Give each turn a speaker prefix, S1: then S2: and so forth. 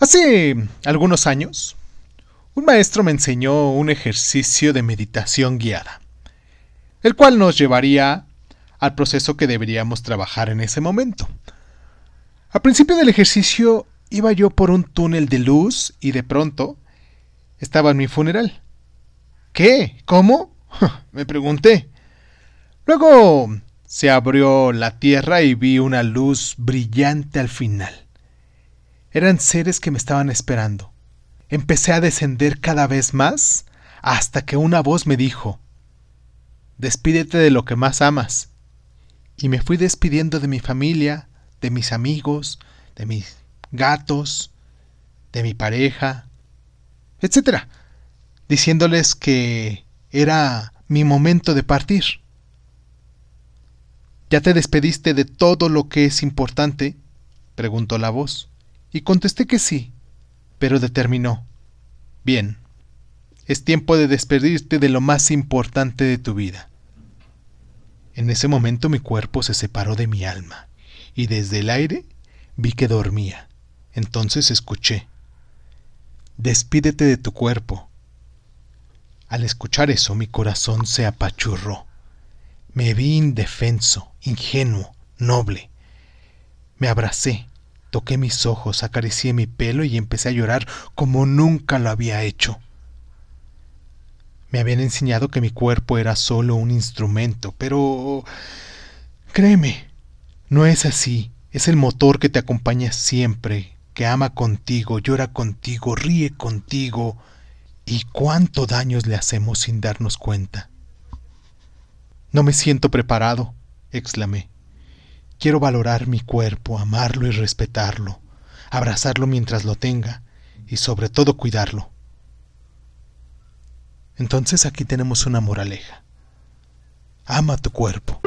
S1: Hace algunos años, un maestro me enseñó un ejercicio de meditación guiada, el cual nos llevaría al proceso que deberíamos trabajar en ese momento. Al principio del ejercicio iba yo por un túnel de luz y de pronto estaba en mi funeral. ¿Qué? ¿Cómo? me pregunté. Luego se abrió la tierra y vi una luz brillante al final. Eran seres que me estaban esperando. Empecé a descender cada vez más hasta que una voz me dijo, Despídete de lo que más amas. Y me fui despidiendo de mi familia, de mis amigos, de mis gatos, de mi pareja, etc. Diciéndoles que era mi momento de partir. ¿Ya te despediste de todo lo que es importante? preguntó la voz, y contesté que sí, pero determinó. Bien, es tiempo de despedirte de lo más importante de tu vida. En ese momento mi cuerpo se separó de mi alma, y desde el aire vi que dormía. Entonces escuché. Despídete de tu cuerpo. Al escuchar eso mi corazón se apachurró. Me vi indefenso, ingenuo, noble. Me abracé, toqué mis ojos, acaricié mi pelo y empecé a llorar como nunca lo había hecho. Me habían enseñado que mi cuerpo era solo un instrumento, pero... créeme, no es así. Es el motor que te acompaña siempre, que ama contigo, llora contigo, ríe contigo. ¿Y cuánto daños le hacemos sin darnos cuenta? No me siento preparado, exclamé. Quiero valorar mi cuerpo, amarlo y respetarlo, abrazarlo mientras lo tenga y sobre todo cuidarlo. Entonces aquí tenemos una moraleja. Ama tu cuerpo.